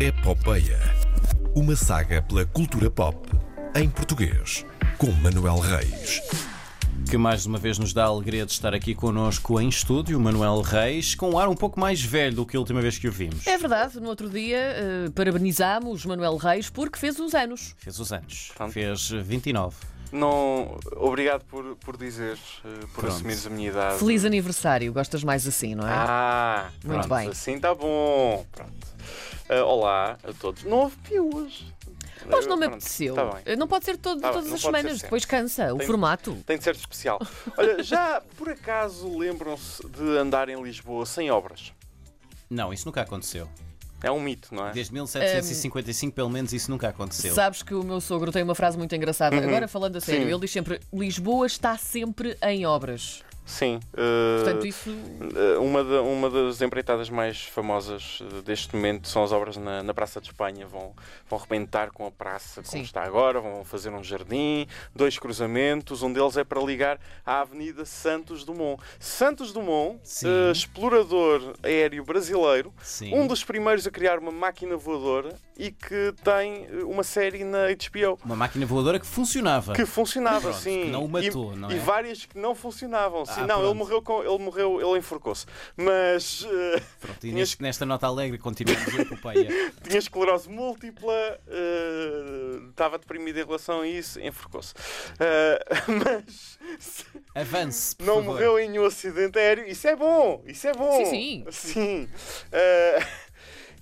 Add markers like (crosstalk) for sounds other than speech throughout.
Epopeia. Uma saga pela cultura pop em português, com Manuel Reis. Que mais uma vez nos dá a alegria de estar aqui connosco em estúdio, Manuel Reis, com um ar um pouco mais velho do que a última vez que o vimos. É verdade, no outro dia eh, parabenizámos Manuel Reis porque fez os anos. Fez os anos. Fez 29. Não, obrigado por, por dizeres, eh, por Pronto. assumires a minha idade. Feliz aniversário, gostas mais assim, não é? Ah, Muito pronto, bem. Assim está bom. Pronto. Ah, olá a todos. Não houve piuas. Mas não me Pronto, apeteceu. Tá bem. Não pode ser todo- Tá bem, todas não as pode ser semanas, sempre. depois cansa o Tem- formato. Tem de ser especial. (laughs) Olha, já por acaso lembram-se de andar em Lisboa sem obras? Não, isso nunca aconteceu. É um mito, não é? Desde 1755, pelo menos, isso nunca aconteceu. Sabes que o meu sogro tem uma frase muito engraçada. Agora falando a sério, Uhum. Sim. ele diz sempre: Lisboa está sempre em obras. Sim. ah, Portanto, isso. Uh, Uma, da- uma das empreitadas mais famosas uh, deste momento são as obras na, na Praça de Espanha. Vão, vão rebentar com a praça como Sim. está agora, vão fazer um jardim, dois cruzamentos. Um deles é para ligar à Avenida Santos Dumont. Santos Dumont, uh, explorador aéreo brasileiro, Sim. um dos primeiros a criar uma máquina voadora e que tem uh, uma série na HBO. Uma máquina voadora que funcionava. Que funcionava, Pronto, sim. que não o matou, e, não e é? várias que não funcionavam. sim. Ah, não, ele morreu, com, ele morreu, ele enforcou-se. Mas uh, Pronto, e Tinhas- neste- nesta nota alegre continuamos a epopeia. (laughs) tinha esclerose múltipla, uh, estava deprimido em relação a isso, enforcou-se. Uh, (laughs) mas Avance, por não favor. morreu em nenhum acidente aéreo. Isso é bom, isso é bom. Sim, sim. Sim.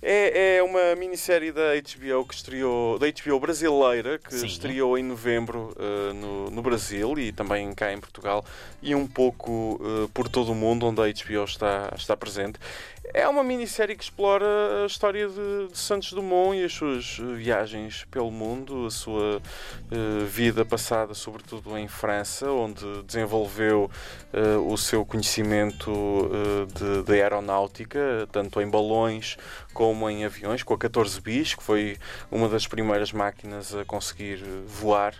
É, é uma minissérie da HBO que estreou, da HBO brasileira, que Sim. estreou em novembro uh, no, no Brasil e também cá em Portugal e um pouco uh, por todo o mundo onde a HBO está, está presente. É uma minissérie que explora a história de, de Santos Dumont e as suas uh, viagens pelo mundo, a sua uh, vida passada, sobretudo em França, onde desenvolveu uh, o seu conhecimento de, de aeronáutica, tanto em balões como em aviões, com a 14 bis, que foi uma das primeiras máquinas a conseguir voar.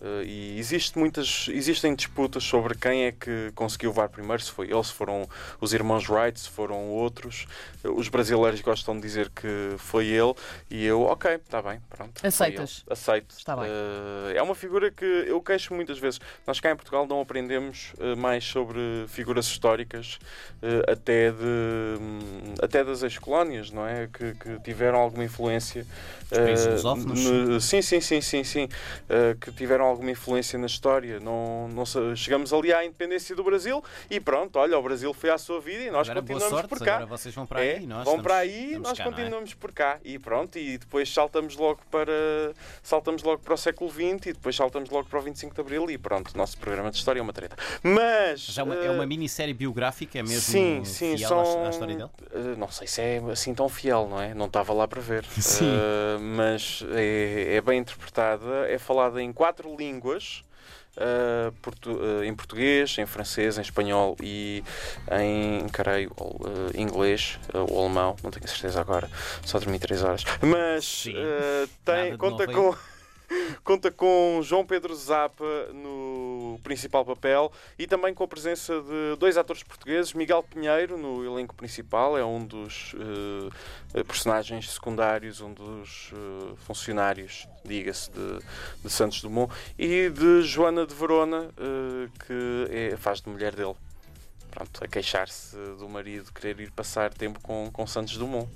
Uh, e existe muitas, existem disputas sobre quem é que conseguiu voar primeiro, se foi ele, se foram os irmãos Wright, se foram outros. Uh, Os brasileiros gostam de dizer que foi ele e eu, ok, está bem, pronto. Aceitas? Aceito. Está bem. Uh, é uma figura que eu queixo muitas vezes. Nós cá em Portugal não aprendemos uh, mais sobre figuras históricas uh, até, de, hum, até das ex-colónias, não é? Que, que tiveram alguma influência. Os países uh, lusófonos? sim, sim, sim, sim, sim. Uh, que tiveram alguma influência na história. Não, não chegamos ali à independência do Brasil e pronto, olha, o Brasil foi à sua vida e nós Agora, boa continuamos sorte, por cá. agora vocês vão para É, aí. Nós vão estamos- para aí, nós cá, é? continuamos por cá e pronto, e depois saltamos logo para saltamos logo para o século XX e depois saltamos logo para o 25 de Abril e pronto, nosso programa de história é uma treta. Mas Já é uma, é eh, uma minissérie biográfica, é mesmo Sim, sim, fiel são. à, história dele? eh, Não sei se é assim tão fiel, não é? Não estava lá para ver. (laughs) Sim. Eh, mas é, é bem interpretada, é falada em quatro línguas. eh, portu- eh, em português, em francês, em espanhol e em creio, eh, inglês ou alemão, não tenho certeza agora, só dormi 3 horas. Mas tem, conta com (laughs) conta com João Pedro Zappa no principal papel e também com a presença de dois atores portugueses, Miguel Pinheiro no elenco principal, é um dos eh, personagens secundários, um dos eh, funcionários, diga-se, de, de Santos Dumont, e de Joana de Verona, eh, que é- faz de mulher dele. Pronto, a queixar-se do marido querer ir passar tempo com, com Santos Dumont.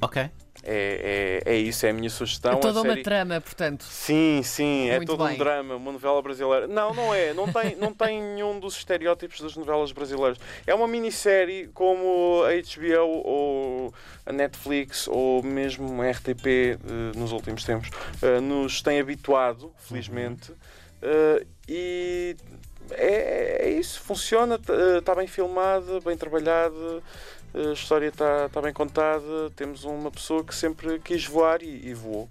Ok. É, é, é isso, é a minha sugestão. É a toda uma série- trama, portanto. Sim, sim, é Muito todo bem. um drama, uma novela brasileira. Não, não é, não tem, não tem nenhum dos estereótipos das novelas brasileiras. É uma minissérie como a HBO ou a Netflix ou mesmo a RTP eh, nos últimos tempos eh, nos tem habituado, felizmente. Eh, e é, é isso, funciona, está bem filmada, bem trabalhada. A história está tá bem contada. Temos uma pessoa que sempre quis voar e, e voou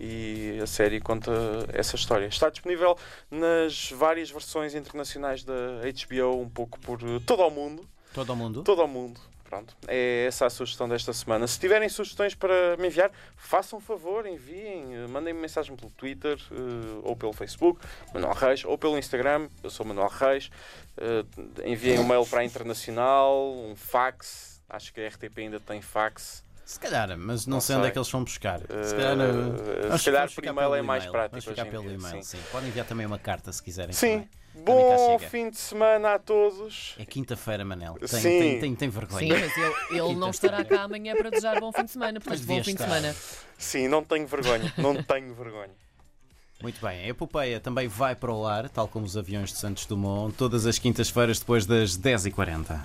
e a série conta essa história. Está disponível nas várias versões internacionais da HBO, um pouco por todo o mundo. Todo o mundo? Todo o mundo. Pronto, é essa a sugestão desta semana. Se tiverem sugestões para me enviar, façam um favor, enviem, eh, mandem-me mensagem pelo Twitter eh, ou pelo Facebook, Manuel Reis, ou pelo Instagram, eu sou Manuel Reis. Eh, enviem um mail para a Internacional, um fax, acho que a RTP ainda tem fax. Se calhar, mas não, Não sei onde é que eles vão buscar. Se Eh, calhar, eh, se calhar por e-mail é mais e-mail. prático Vamos ficar pelo dia, e-mail, sim. sim. Podem enviar também uma carta se quiserem. Sim. também. Bom fim de semana a todos. É quinta-feira, Manel. Tem, Sim. tem, tem, tem Sim, vergonha. mas ele, ele não estará cá amanhã para desejar bom fim de semana. Mas Portanto, bom fim de estar. semana. Sim, não tenho vergonha. Não tenho vergonha. Muito bem, a epopeia também vai para o ar, tal como os aviões de Santos Dumont, todas as quintas-feiras depois das 10h40.